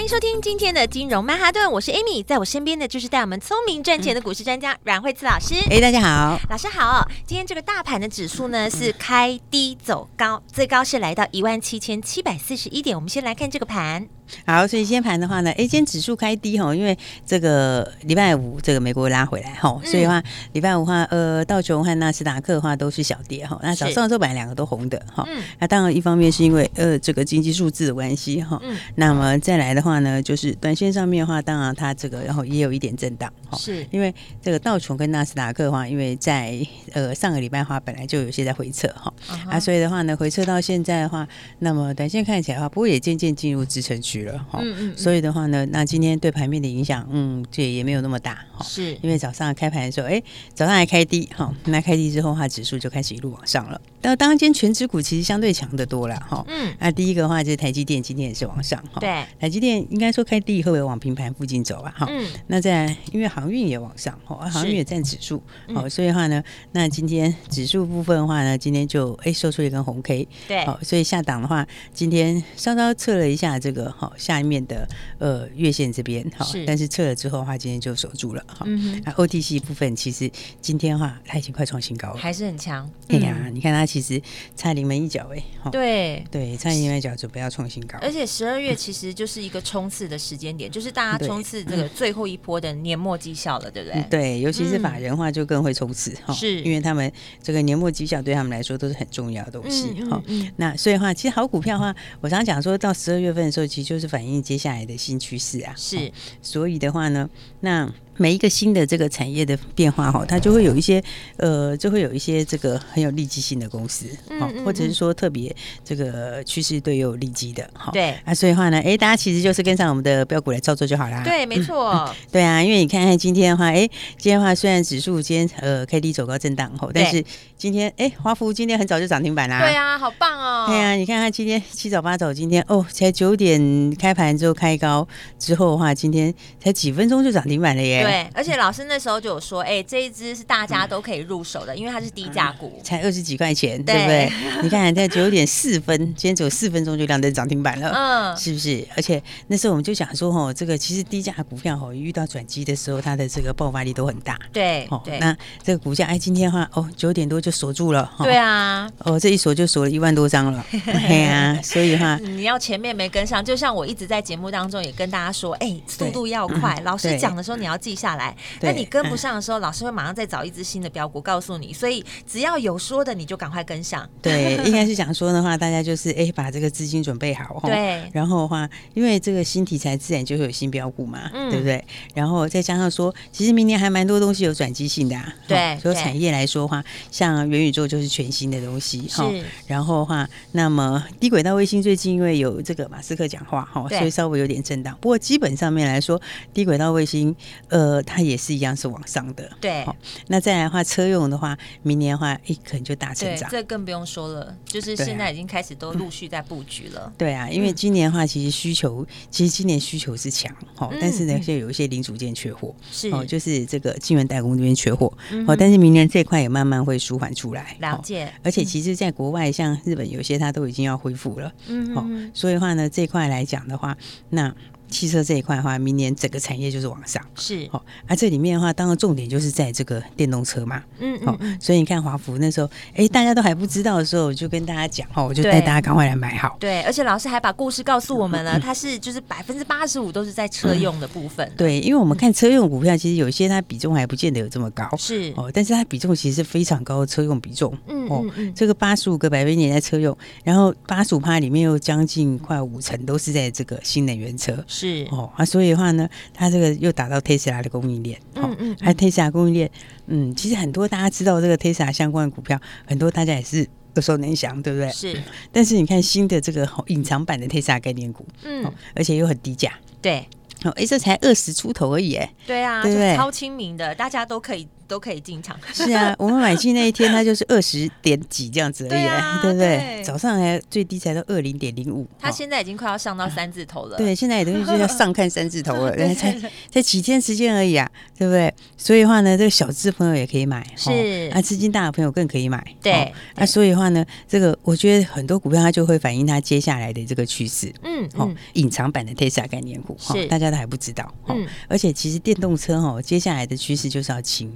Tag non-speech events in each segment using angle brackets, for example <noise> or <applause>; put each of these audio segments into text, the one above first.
欢迎收听今天的金融曼哈顿，我是 Amy，在我身边的就是带我们聪明赚钱的股市专家阮慧慈老师。哎，大家好，老师好。今天这个大盘的指数呢是开低走高，最高是来到一万七千七百四十一点。我们先来看这个盘。好，所以今天盘的话呢，哎，今天指数开低哈，因为这个礼拜五这个美国拉回来哈，所以的话礼拜五的话，呃，道琼和纳斯达克的话都是小跌哈。那早上的时候本来两个都红的哈。嗯。那当然一方面是因为呃这个经济数字的关系哈。嗯。那么再来的话呢，就是短线上面的话，当然它这个然后也有一点震荡哈。是。因为这个道琼跟纳斯达克的话，因为在呃上个礼拜的话本来就有些在回撤哈。啊。所以的话呢，回撤到现在的话，那么短线看起来的话，不过也渐渐进入支撑区。了哈，嗯嗯，所以的话呢，那今天对盘面的影响，嗯，这也没有那么大哈，是。因为早上开盘的时候，哎，早上还开低哈，那开低之后的话，指数就开始一路往上了。但当今权值股其实相对强的多了哈，嗯，那第一个的话就是台积电今天也是往上哈，对，台积电应该说开低会不会往平盘附近走啊哈，嗯，那在因为航运也往上哈，航运也占指数，好，所以的话呢，那今天指数部分的话呢，今天就哎收出一根红 K，对，好，所以下档的话，今天稍稍测了一下这个哈。下面的呃月线这边哈，但是测了之后的话，今天就守住了哈。嗯那 OTC 部分其实今天的话，它已经快创新高了，还是很强。哎呀，你看它其实差临门一脚哎，对对，差临门一脚准备要创新高。而且十二月 <laughs> 其实就是一个冲刺的时间点，就是大家冲刺这个最后一波的年末绩效了，对不对？对，尤其是法人话就更会冲刺哈，是因为他们这个年末绩效对他们来说都是很重要的东西哈。那所以的话，其实好股票的话，我常常讲说到十二月份的时候，其实就是。反映接下来的新趋势啊，是、哦，所以的话呢，那。每一个新的这个产业的变化哈，它就会有一些呃，就会有一些这个很有利基性的公司，好、嗯嗯嗯，或者是说特别这个趋势对有利基的，哈，对啊，所以的话呢，哎，大家其实就是跟上我们的标股来操作就好啦。对，没错、<laughs> 对啊，因为你看看今天的话，哎，今天的话虽然指数今天呃 K D 走高震荡后，但是今天哎华孚今天很早就涨停板啦。对啊，好棒哦。对啊，你看看今天七早八早，今天哦才九点开盘之后开高之后的话，今天才几分钟就涨停板了耶。对，而且老师那时候就有说，<laughs> 哎、欸，这一只是大家都可以入手的，嗯、因为它是低价股，才二十几块钱，对，对不对？你看，在九点四分，<laughs> 今天只有四分钟就亮灯涨停板了，嗯，是不是？而且那时候我们就想说，哦，这个其实低价股票哦，遇到转机的时候，它的这个爆发力都很大，对，哦，那这个股价，哎，今天的话，哦，九点多就锁住了，对啊，哦，这一锁就锁了一万多张了，<laughs> 对啊，所以哈，你要前面没跟上，就像我一直在节目当中也跟大家说，哎，速度要快，嗯、老师讲的时候你要记下来。那你跟不上的时候，老师会马上再找一只新的标股告诉你，所以只要有说的，你就赶快跟上。对，<laughs> 应该是想说的话，大家就是哎，把这个资金准备好。对。然后的话，因为这个新题材自然就会有新标股嘛，对不对？然后再加上说，其实明年还蛮多东西有转机性的啊。对。所以产业来说的话，像元宇宙就是全新的东西。是。然后的话，那么低轨道卫星最近因为有这个马斯克讲话哈，所以稍微有点震荡。不过基本上面来说，低轨道卫星呃，它也是一样。是往上的，对。好，那再来的话，车用的话，明年的话，一可能就大成长。这更不用说了，就是现在已经开始都陆续在布局了。<laughs> 对啊，因为今年的话，其实需求，其实今年需求是强，好，但是呢，现在有一些零组件缺货，是哦，就是这个晶圆代工这边缺货，哦，但是明年这块也慢慢会舒缓出来。了解。而且其实，在国外，像日本有些，它都已经要恢复了。嗯，哦，所以的话呢，这块来讲的话，那。汽车这一块的话，明年整个产业就是往上，是。哦。而、啊、这里面的话，当然重点就是在这个电动车嘛，嗯，嗯，嗯，所以你看华福那时候，哎，大家都还不知道的时候，我就跟大家讲哦，我就带大家赶快来买好。对，而且老师还把故事告诉我们了，<laughs> 它是就是百分之八十五都是在车用的部分。对，因为我们看车用股票，其实有一些它比重还不见得有这么高，是。哦，但是它比重其实是非常高的车用比重，嗯哦，这个八十五个百分点在车用，然后八十五趴里面又将近快五成都是在这个新能源车，是哦啊所。以的话呢，它这个又打到特斯拉的供应链，嗯嗯，还有特斯拉供应链，嗯，其实很多大家知道这个特斯拉相关的股票，很多大家也是耳熟能详，对不对？是。但是你看新的这个隐藏版的特斯拉概念股，嗯，而且又很低价。对，哦，哎，这才二十出头而已，哎，对啊，对对，超亲民的，大家都可以。都可以进场。是啊，<laughs> 我们买进那一天，它就是二十点几这样子而已，对，啊、<laughs> 对不对？对早上还最低才到二零点零五，它现在已经快要上到三字头了。对，现在也等于就要上看三字头了，<laughs> 对才才几天时间而已啊，对不对？所以的话呢，这个小资朋友也可以买，是啊，资金大的朋友更可以买。对，那所以的话呢，这个我觉得很多股票它就会反映它接下来的这个趋势。嗯，哦，隐藏版的 Tesla 概念股，是大家都还不知道。嗯，而且其实电动车哦，接下来的趋势就是要轻。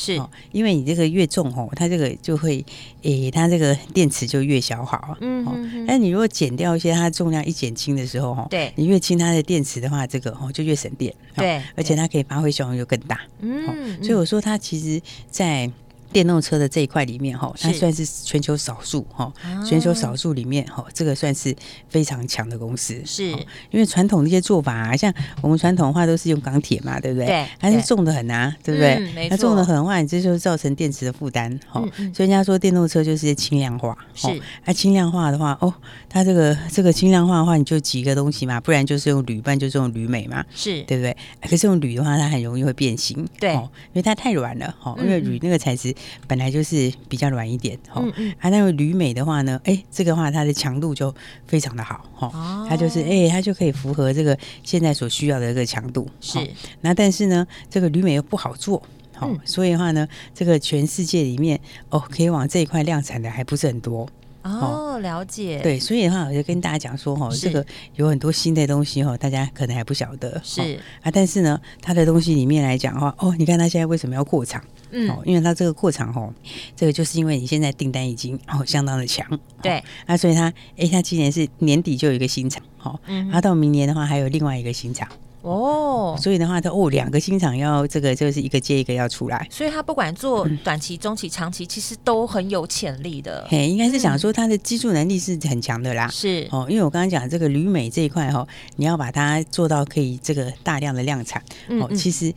是，因为你这个越重哦，它这个就会，诶，它这个电池就越消耗。嗯，嗯，但你如果减掉一些，它重量一减轻的时候，哈，对，你越轻它的电池的话，这个哦就越省电。对，而且它可以发挥效用就更大。嗯，所以我说它其实，在。电动车的这一块里面哈，它算是全球少数哈，全球少数里面哈，这个算是非常强的公司。是，因为传统的一些做法啊，像我们传统的话都是用钢铁嘛，对不对？对，它是重的很啊，对不对？它重的很的话，你这就造成电池的负担。哈，所以人家说电动车就是轻量化。是，那轻量化的话，哦，它这个这个轻量化的话，你就几个东西嘛，不然就是用铝，不然就是用铝镁嘛，是对不对？可是用铝的话，它很容易会变形。对，因为它太软了。哈，因为铝那个材质。本来就是比较软一点，哈、嗯嗯，啊，那个铝镁的话呢，哎，这个话它的强度就非常的好，哈、哦，它就是哎，它就可以符合这个现在所需要的这个强度，是。那但是呢，这个铝镁又不好做，好、嗯，所以的话呢，这个全世界里面哦，可以往这一块量产的还不是很多。哦，了解。对，所以的话，我就跟大家讲说，哈，这个有很多新的东西，哈，大家可能还不晓得。是啊，但是呢，它的东西里面来讲的话，哦，你看它现在为什么要扩厂？嗯，因为它这个扩厂，哈，这个就是因为你现在订单已经哦相当的强。对，啊，所以它，哎，它今年是年底就有一个新厂，好，嗯，它到明年的话还有另外一个新厂。哦，所以的话，它哦，两个新厂要这个就是一个接一个要出来，所以它不管做短期、中期、长期，其实都很有潜力的。嘿，应该是想说它的技术能力是很强的啦。是。哦，因为我刚刚讲这个铝镁这一块哈，你要把它做到可以这个大量的量产。哦，其实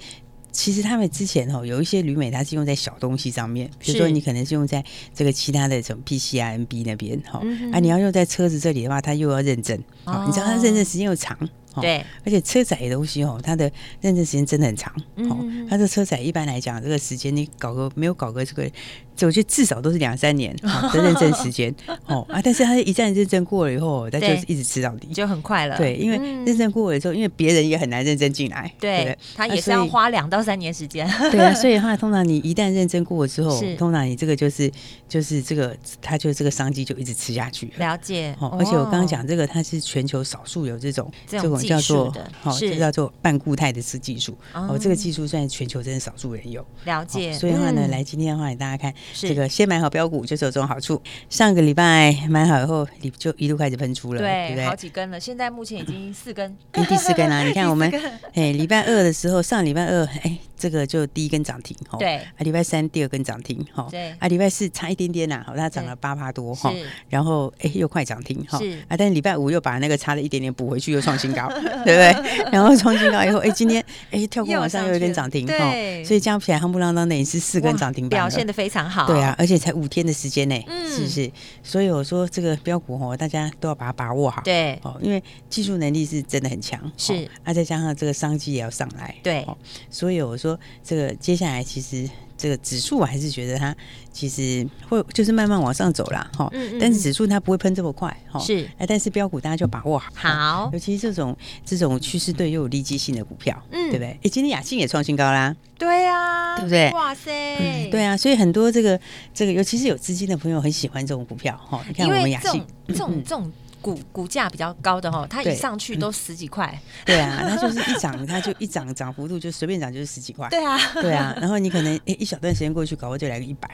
其实他们之前哦有一些铝镁它是用在小东西上面，比如说你可能是用在这个其他的什么 PCIMB 那边哈，啊你要用在车子这里的话，它又要认证，哦，你知道它认证时间又长。对，而且车载的东西哦，它的认证时间真的很长。哦，它的车载一般来讲，这个时间你搞个没有搞个这个。我觉得至少都是两三年 <laughs> 的认证时间哦啊，但是它一旦认证过了以后，它就一直吃到底，就很快了。对，因为认证过了之后，因为别人也很难认证进来，对，他也是要花两到三年时间。对啊，<laughs> 所以的话，通常你一旦认证过了之后，通常你这个就是就是这个，它就这个商机就一直吃下去。了解。哦，而且我刚刚讲这个，它是全球少数有这种这种叫做好，这叫做半固态的次技术。哦，这个技术算全球真的少数人有。了解。所以的话呢，来今天的话，给大家看。这个先买好标股就是有这种好处。上个礼拜买好以后，你就一路开始喷出了，对，对不对？好几根了，现在目前已经四根，第四根了。<laughs> 你看我们，哎，礼拜二的时候，上礼拜二，哎。这个就第一根涨停哈，对，啊，礼拜三第二根涨停哈，对，啊，礼拜四差一点点呐，好，它涨了八趴多哈，然后哎又快涨停哈，啊，但是礼拜五又把那个差了一点点补回去，又创新高，<laughs> 对不对？然后创新高以后，哎，今天哎 <laughs> 跳空往上又有点涨停哈，所以加起来夯不啷当的也是四根涨停板，表现的非常好，对啊，而且才五天的时间呢，是不是？所以我说这个标股哦，大家都要把它把握好，对，哦，因为技术能力是真的很强，是，啊，再加上这个商机也要上来，对，所以我说这个。接下来其实这个指数我还是觉得它其实会就是慢慢往上走啦。哈，但是指数它不会喷这么快哈，是，哎，但是标股大家就把握好，好，尤其是这种这种趋势对又有利基性的股票，嗯，对不对？哎，今天雅信也创新高啦，对啊，对不对？哇塞，对啊，所以很多这个这个尤其是有资金的朋友很喜欢这种股票哈，你看我们雅信。这种这种。股股价比较高的哈，它一上去都十几块。对啊，它就是一涨，它就一涨，涨幅度就随便涨就是十几块。对啊，对啊。然后你可能诶一小段时间过去，搞不好就来个一百，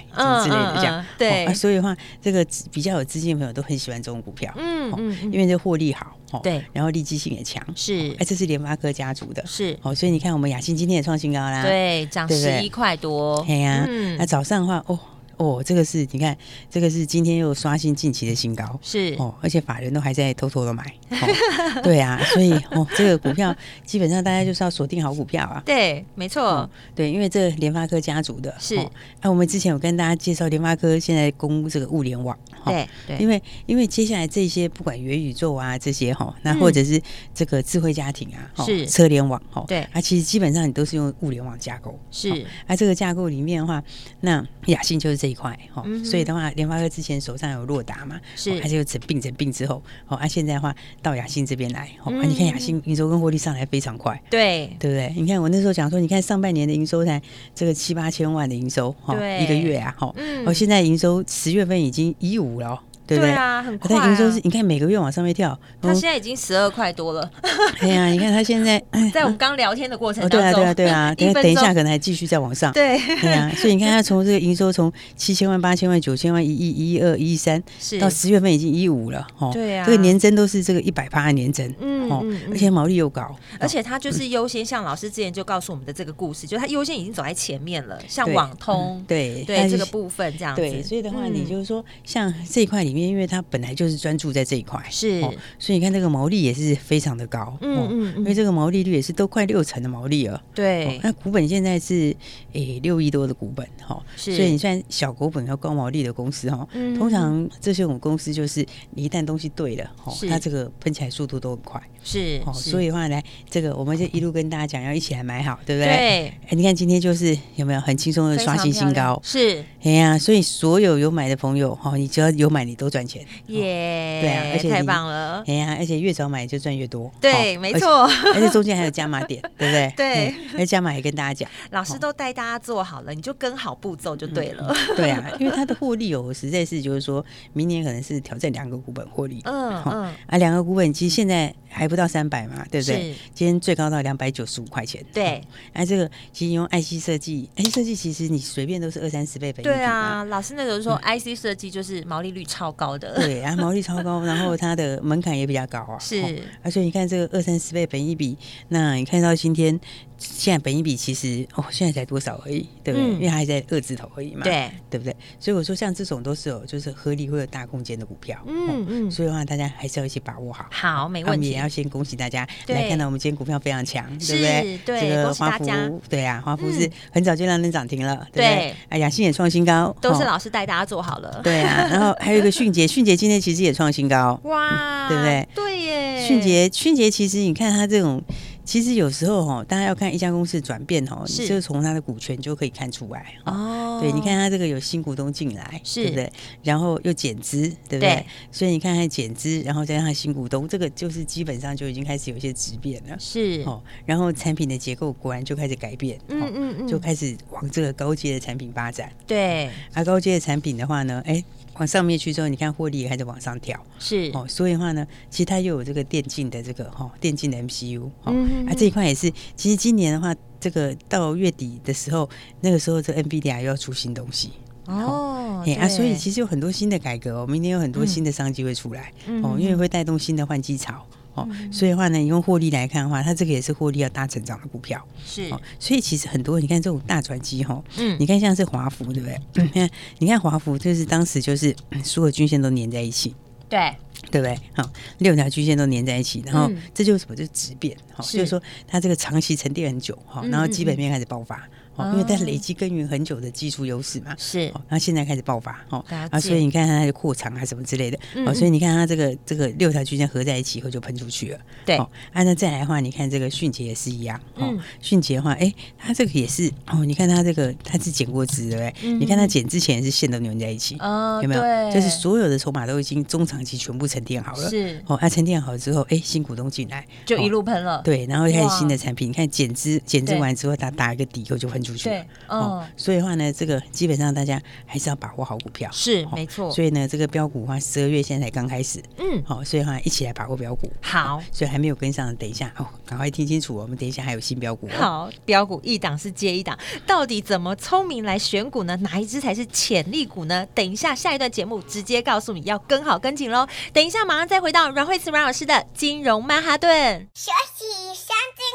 之类的这样。对，所以的话，这个比较有资金的朋友都很喜欢这种股票。嗯嗯，因为这获利好。对，然后利基性也强。是，哎，这是联发科家族的。是，哦，所以你看我们雅欣今天也创新高啦。对，涨十一块多。哎呀，那早上的话，哦。哦，这个是你看，这个是今天又刷新近期的新高，是。哦，而且法人都还在偷偷的买，哦、对啊，所以哦，这个股票基本上大家就是要锁定好股票啊，对，没错、哦，对，因为这联发科家族的。是，那、哦啊，我们之前有跟大家介绍联发科现在攻这个物联网，哦、对，对，因为因为接下来这些不管元宇宙啊这些哈、哦，那或者是这个智慧家庭啊，是、哦、车联网，哦，对，啊，其实基本上你都是用物联网架构，是，哦、啊，这个架构里面的话，那雅信就是这一块，哈、所以的话，联发科之前手上有洛达嘛，是，而且整病整病之后，哦，啊，现在的话到亚信这边来，哦，啊，你看亚信营收跟获利上来非常快，对，对不对？你看我那时候讲说，你看上半年的营收才这个七八千万的营收，哈，一个月啊，哈，哦，现在营收十月份已经一五了。对，对啊，很快、啊。它营收是，你看每个月往上面跳，他现在已经十二块多了。<laughs> 对呀、啊，你看他现在在我们刚聊天的过程当中，哦、对啊，对啊，对啊，等等一下可能还继续再往上。对，对啊，所以你看他从这个营收从七千万、八千万、九千万、一亿、一亿二、一亿三，到十月份已经一亿五了。哦，对啊，这个年增都是这个一百八的年增。嗯，哦，而且毛利又高，而且他就是优先，像老师之前就告诉我们的这个故事，就他优先已经走在前面了，像网通，对对这个部分这样子。对，所以的话，你就是说像这一块里面，因为它本来就是专注在这一块，是、哦，所以你看这个毛利也是非常的高，嗯因为这个毛利率也是都快六成的毛利了，对、哦。那股本现在是诶六亿多的股本，哈、哦，是。所以你算小股本和高毛利的公司，哈、哦嗯，通常这些我们公司就是你一旦东西对了，哈、哦，它这个喷起来速度都很快，是。哦，所以的话来这个我们就一路跟大家讲，要一起来买好，对不对？对。哎，你看今天就是有没有很轻松的刷新新高？是。哎呀，所以所有有买的朋友，哈、哦，你只要有买，你都赚钱，耶、yeah。对啊，而且太棒了！哎呀，而且越早买就赚越多。对，哦、没错。<laughs> 而且中间还有加码点，对不对？对。那加码也跟大家讲，<laughs> 老师都带大家做好了，你就跟好步骤就对了。嗯、对啊，因为它的获利哦，实在是就是说明年可能是挑战两个股本获利。嗯嗯。啊，两个股本其实现在还不到三百嘛，对不对？今天最高到两百九十五块钱。对。哎、啊，这个其实用 IC 设计，IC 设计其实你随便都是二三十倍本益比。对啊，老师那时候说 IC 设计就是毛利率超高的。对啊，毛利超高，<laughs> 然后它的门槛也比较高啊。是，而、哦、且你看这个二三十倍本益比，那你看到今天现在本益比其实哦，现在才多少而已，对不对？嗯、因为它还在二字头而已嘛，对，对不对？所以我说像这种都是有就是合理会有大空间的股票，嗯嗯、哦，所以的话大家还是要一起把握好。好，没问题。我们也要先恭喜大家来看到我们今天股票非常强，对不对？对，这个华孚，对啊，华孚是很早就让人涨停了，对不对？哎呀，亚信也创新高，都是老师带大家做好了。哦、对啊，然后还有一个迅捷，<laughs> 迅捷今天其实也创新高，哇，对不对？对耶，迅捷，迅捷其实你看它这种。其实有时候哈，大家要看一家公司转变哈，你就从它的股权就可以看出来哦。对，你看它这个有新股东进来，是对不对？然后又减资，对不对？对，所以你看它减资，然后再加上新股东，这个就是基本上就已经开始有一些质变了。是哦，然后产品的结构果然就开始改变，嗯嗯嗯，就开始往这个高阶的产品发展。对，而高阶的产品的话呢，哎。往上面去之后，你看获利也开始往上跳，是。哦，所以的话呢，其实它又有这个电竞的这个哈、哦，电竞的 MCU，哦、嗯，啊这一块也是，其实今年的话，这个到月底的时候，那个时候这 NVIDIA 又要出新东西。哦，哎啊，所以其实有很多新的改革哦，明年有很多新的商机会出来、嗯、哦，因为会带动新的换机潮。哦，所以的话呢，你用获利来看的话，它这个也是获利要大成长的股票。是，哦，所以其实很多你看这种大转机哈，嗯，你看像是华孚对不对？你看，<laughs> 你看华孚就是当时就是所有均线都粘在一起，对，对不对？好，六条均线都粘在一起，然后这就是什么？就是质变，好，就是说它这个长期沉淀很久，哈，然后基本面开始爆发。哦，因为它累积耕耘很久的技术优势嘛，是，然后现在开始爆发，哦，啊，所以你看它的扩厂啊什么之类的，哦，所以你看它这个这个六条均线合在一起以后就喷出去了，对，啊，那再来的话，你看这个迅捷也是一样，哦，迅捷的话，哎，它这个也是，哦，你看它这个它是减过资，对不对？你看它减之前是线都扭在一起，哦，有没有？就是所有的筹码都已经中长期全部沉淀好了，是，哦，它沉淀好之后，哎，新股东进来就一路喷了，对，然后开始新的产品，你看减资减资完之后，它打一个底以后就喷出去了，哦。哦，所以的话呢，这个基本上大家还是要把握好股票，是没错。所以呢，这个标股的话，十二月现在才刚开始，嗯，好，所以的话一起来把握标股。好，所以还没有跟上的，等一下哦，赶快听清楚，我们等一下还有新标股。好，标股一档是接一档，到底怎么聪明来选股呢？哪一支才是潜力股呢？等一下下一段节目直接告诉你要跟好跟紧喽。等一下马上再回到阮慧慈阮老师的金融曼哈顿，休息，先进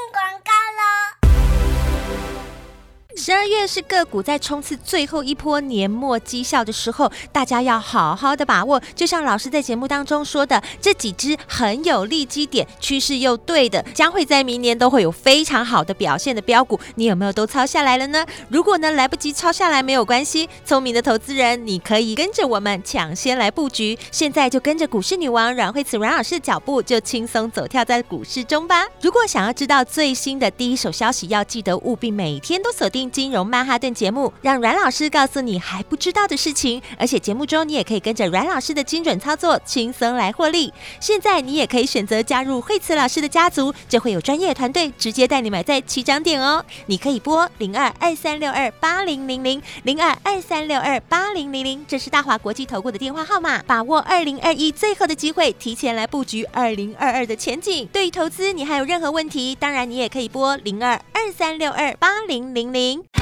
DJ 二月是个股在冲刺最后一波年末绩效的时候，大家要好好的把握。就像老师在节目当中说的，这几只很有利基点、趋势又对的，将会在明年都会有非常好的表现的标股，你有没有都抄下来了呢？如果呢来不及抄下来没有关系，聪明的投资人，你可以跟着我们抢先来布局，现在就跟着股市女王阮慧慈阮老师的脚步，就轻松走跳在股市中吧。如果想要知道最新的第一手消息，要记得务必每天都锁定今融曼哈顿节目，让阮老师告诉你还不知道的事情。而且节目中你也可以跟着阮老师的精准操作，轻松来获利。现在你也可以选择加入惠慈老师的家族，就会有专业团队直接带你买在起涨点哦。你可以拨零二二三六二八零零零零二二三六二八零零零，这是大华国际投顾的电话号码。把握二零二一最后的机会，提前来布局二零二二的前景。对于投资，你还有任何问题？当然，你也可以拨零二二三六二八零零零。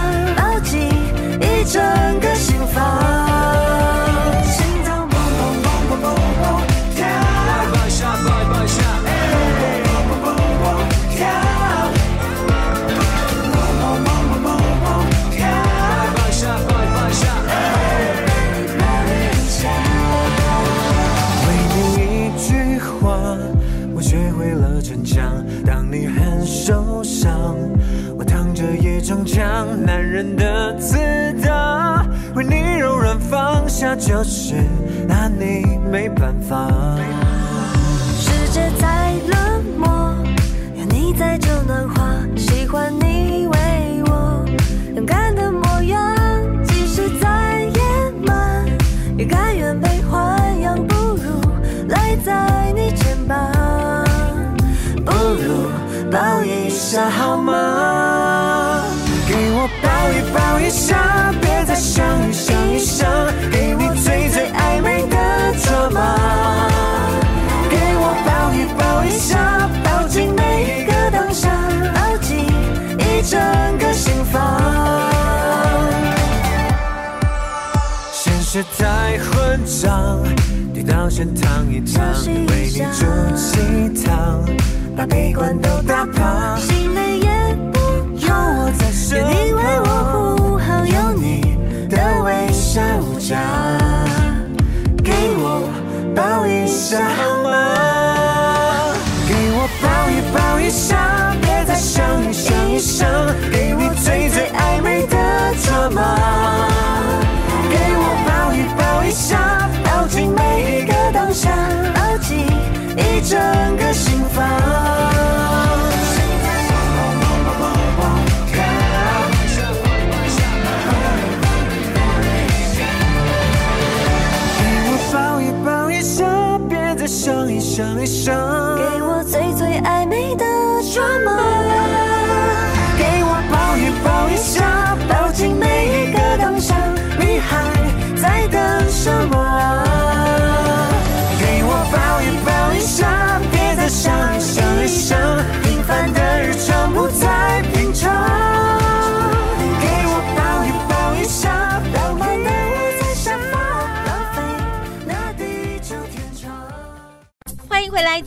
整个心房。男人的自大，为你柔软下，就是拿你没办法。世界再冷漠，有你在就暖和。现实太混账，跌倒先躺一躺，为你煮鸡汤，把悲观都打趴。心累也不用我在身旁，有你为我护航，有你的微笑无价，给我抱一下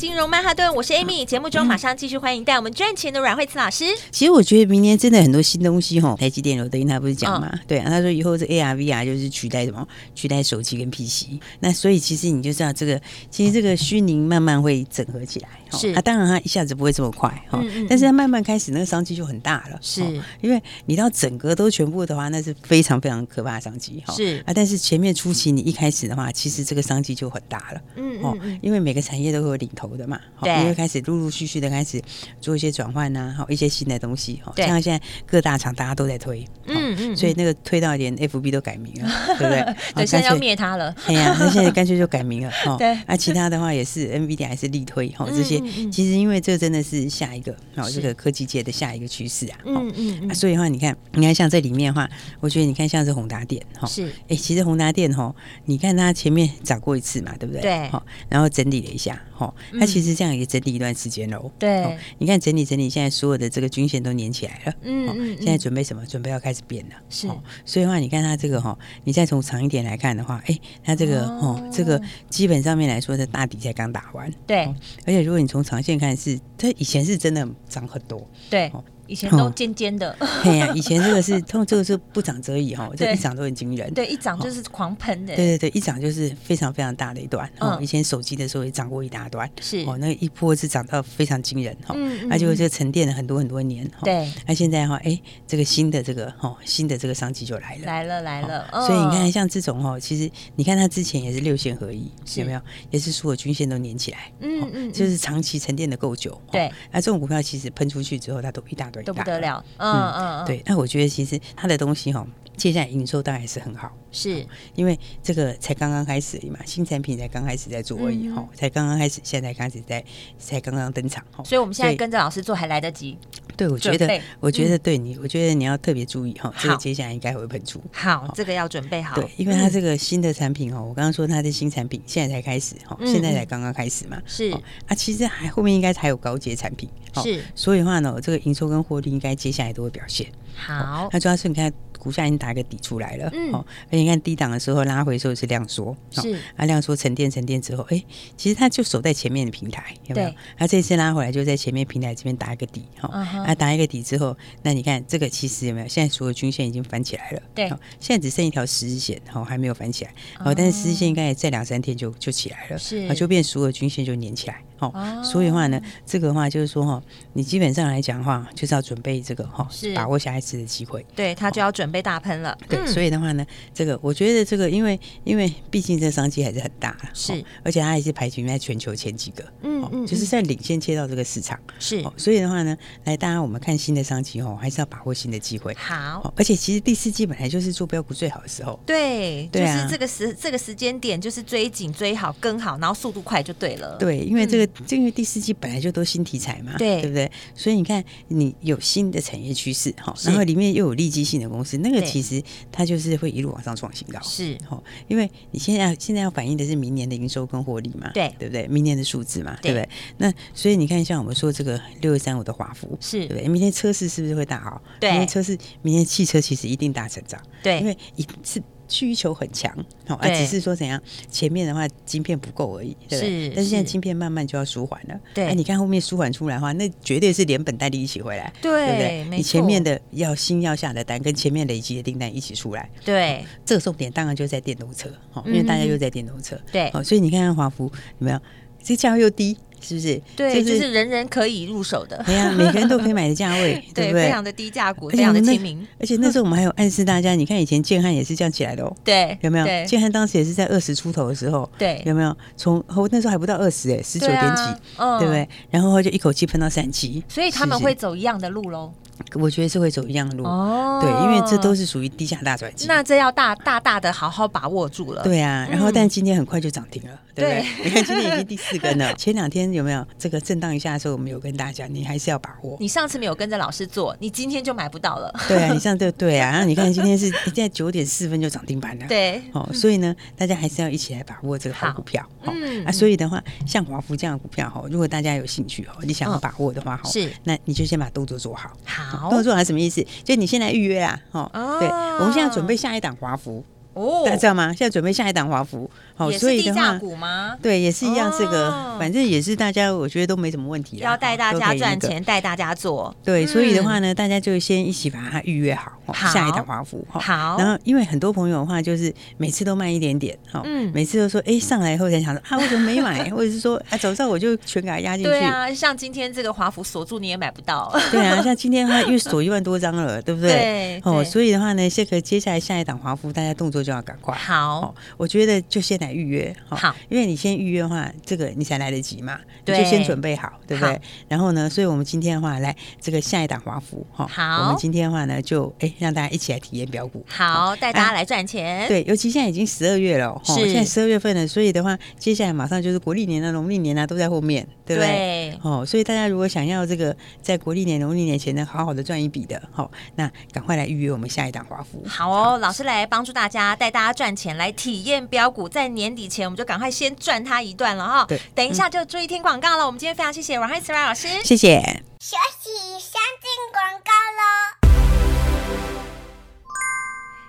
金融曼哈顿，我是 Amy。节目中马上继续欢迎带我们赚钱的阮慧慈老师。其实我觉得明年真的很多新东西哈，台积电刘德英他不是讲嘛？哦、对啊，他说以后这 AR VR 就是取代什么？取代手机跟 PC。那所以其实你就知道这个，其实这个虚拟慢慢会整合起来。是啊，当然它一下子不会这么快哈，但是它慢慢开始，那个商机就很大了。是，因为你到整个都全部的话，那是非常非常可怕的商机哈。是啊，但是前面初期你一开始的话，其实这个商机就很大了。嗯哦，因为每个产业都会有领头的嘛。对，因为开始陆陆续续的开始做一些转换呐，好一些新的东西，哈，像现在各大厂大家都在推，嗯嗯，所以那个推到连 FB 都改名了，<laughs> 对不对？对，现在要灭它了。哎呀，那现在干脆就改名了，哈。<laughs> 对，啊，其他的话也是 NVIDIA 还是力推，哈，这些其实因为这真的是下一个，哦这个科技界的下一个趋势啊，嗯嗯，所以的话你看，你看像这里面的话，我觉得你看像是宏达电，哈，是，哎，其实宏达电哈，你看它前面涨过一次嘛，对不对？对，好，然后整理了一下，哈，它其实这样也整理一段时间喽。对，你看整理整理，现在所有的这个均线都粘起来了。嗯嗯。现在准备什么？准备要开始变了。是。所以的话，你看它这个哈，你再从长一点来看的话，哎，它这个哦，这个基本上面来说，它大底才刚打完。对。而且如果你从长线看，是它以前是真的涨很多。对。以前都尖尖的，对呀，以前这个是，<laughs> 通这个是不涨则已哈，这一涨都很惊人，对，一涨就是狂喷的，对对对，一涨就是非常非常大的一段，哦，以前手机的时候也涨过一大段，是。哦，那一波是涨到非常惊人哈，那就这个沉淀了很多很多年，对，那现在哈，哎，这个新的这个哈，新的这个商机就来了，来了来了，所以你看像这种哈，其实你看它之前也是六线合一，有没有？也是所有均线都粘起来，嗯嗯，就是长期沉淀的够久，对，那这种股票其实喷出去之后，它都一大堆，都不得了。嗯嗯，对，那我觉得其实他的东西哈，接下来营收当然是很好，是。因为这个才刚刚开始嘛，新产品才刚开始在做而已哈，才刚刚开始，现在开始在才刚刚登场哈，所以我们现在跟着老师做还来得及。对，我觉得，我觉得对你，我觉得你要特别注意哈，这个接下来应该会喷出。好，这个要准备好。对，因为它这个新的产品哦，我刚刚说它的新产品现在才开始哈，现在才刚刚开始嘛，是。啊，其实还后面应该还有高阶产品，是，所以的话呢，这个营收跟获利应该接下来都会表现。好。那主要是你看。股价已经打一个底出来了，嗯，哦，而且你看低档的时候拉回的时候是量缩，是啊，量缩沉淀沉淀之后，哎，其实它就守在前面的平台，有没有？它这次拉回来就在前面平台这边打一个底，哈，啊，打一个底之后，那你看这个其实有没有？现在所有均线已经翻起来了，对，现在只剩一条十日线，哈，还没有翻起来，哦，但是十日线应该也在两三天就就起来了，是啊，就变所有均线就粘起来。哦，所以的话呢，这个的话就是说哈，你基本上来讲的话，就是要准备这个哈，把握下一次的机会。对，他就要准备大喷了。对，所以的话呢，这个我觉得这个，因为因为毕竟这商机还是很大，是，而且它还是排名在全球前几个，嗯嗯，就是在领先切到这个市场。是，所以的话呢，来，大家我们看新的商机哦，还是要把握新的机会。好，而且其实第四季本来就是做标股最好的时候。对，就是这个时这个时间点，就是追紧追好跟好，然后速度快就对了。对，因为这个。就因为第四季本来就都新题材嘛，对，对不对？所以你看，你有新的产业趋势哈，然后里面又有利基性的公司，那个其实它就是会一路往上创新高，是哈。因为你现在现在要反映的是明年的营收跟获利嘛，对，对不对？明年的数字嘛，对不对？那所以你看，像我们说这个六月三五的华孚，是对不对？明天车市是不是会大好？对，车市，明天汽车其实一定大成长，对，因为一次。需求很强，好，啊，只是说怎样，前面的话晶片不够而已，对不对？但是现在晶片慢慢就要舒缓了，对，哎，你看后面舒缓出来的话，那绝对是连本带利一起回来，对，对不对？你前面的要新要下的单跟前面累积的订单一起出来，对，这个重点当然就在电动车，哈，因为大家又在电动车，对，好，所以你看看华孚有没有，这价位又低。是不是？对，就是人人可以入手的。<laughs> 对呀，每个人都可以买的价位，<laughs> 对不对？非常的低价股，非常的亲民。而且那时候我们还有暗示大家，你看以前建汉也是这样起来的哦。<laughs> 对，有没有？建汉当时也是在二十出头的时候，对，有没有？从那时候还不到二十哎，十九点几，对不对？然后就一口气喷到三级，所以他们会走一样的路喽。我觉得是会走一样的路哦，对，因为这都是属于低价大转机。那这要大大大的好好把握住了。对啊，然后但今天很快就涨停了，对不对？<laughs> 你看今天已经第四根了。前两天有没有这个震荡一下的时候，我们有跟大家讲，你还是要把握。你上次没有跟着老师做，你今天就买不到了。对啊，你上次对啊，然 <laughs> 后你看今天是现在九点四分就涨停板了。对，哦，所以呢，大家还是要一起来把握这个好股票。嗯啊，所以的话，像华孚这样的股票哈，如果大家有兴趣哦，你想要把握的话哈，是，那你就先把动作做好。好，动作做好什么意思？就你现在预约啊，哦，对，我们现在准备下一档华服。哦，大家知道吗？现在准备下一档华孚，好，所以的话，对，也是一样，这个反正也是大家，我觉得都没什么问题。要带大家赚钱，带大家做。对，所以的话呢，大家就先一起把它预约好，下一档华孚。好，然后因为很多朋友的话，就是每次都慢一点点，好，每次都说，哎，上来以后才想说，啊，为什么没买？<laughs> 或者是说，啊，早知道我就全给它压进去。对啊，像今天这个华孚锁住你也买不到。对啊，像今天的话，因为锁一万多张了，对不对？对。哦，所以的话呢，这个接下来下一档华孚，大家动作就要赶快。好。好，我觉得就先来预约，好，因为你先预约的话，这个你才来得及嘛，对，就先准备好，对不对？然后呢，所以我们今天的话，来这个下一档华孚，哈，好，我们今天的话呢，就哎让大家一起来体验标股，好，带大家来赚钱，对，尤其现在已经十二月了，是，现在十二月份了，所以的话，接下来马上就是国历年啊、农历年啊都在后面，对不对？哦，所以大家如果想要这个在国历年、农历年前呢，好好的赚一笔的，好，那赶快来预约我们下一档华孚，好哦，老师来帮助大家，带大家赚钱，来体验。标股在年底前，我们就赶快先赚它一段了哈。对，等一下就注意听广告了。嗯、我们今天非常谢谢阮慧慈阮老师，谢谢。休息，先进广告喽。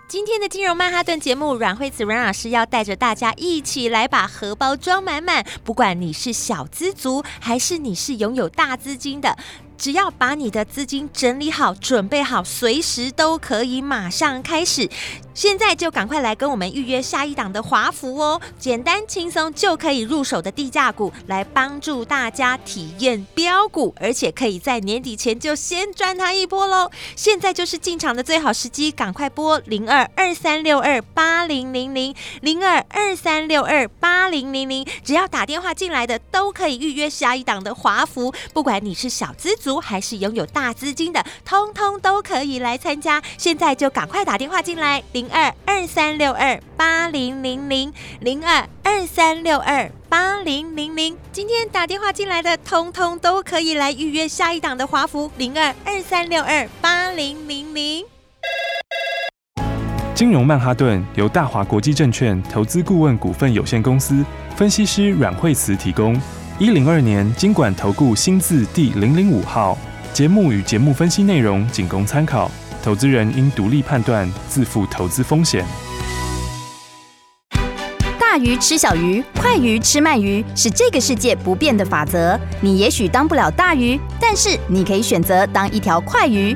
今天的金融曼哈顿节目，阮惠慈阮老师要带着大家一起来把荷包装满满。不管你是小资族，还是你是拥有大资金的。只要把你的资金整理好、准备好，随时都可以马上开始。现在就赶快来跟我们预约下一档的华服哦！简单轻松就可以入手的低价股，来帮助大家体验标股，而且可以在年底前就先赚它一波喽！现在就是进场的最好时机，赶快拨零二二三六二八零零零零二二三六二八零零零，只要打电话进来的都可以预约下一档的华服，不管你是小资族还是拥有大资金的，通通都可以来参加。现在就赶快打电话进来，零二二三六二八零零零零二二三六二八零零零。今天打电话进来的，通通都可以来预约下一档的华服，零二二三六二八零零零。金融曼哈顿由大华国际证券投资顾问股份有限公司分析师阮慧慈提供。一零二年金管投顾新字第零零五号。节目与节目分析内容仅供参考，投资人应独立判断，自负投资风险。大鱼吃小鱼，快鱼吃慢鱼，是这个世界不变的法则。你也许当不了大鱼，但是你可以选择当一条快鱼。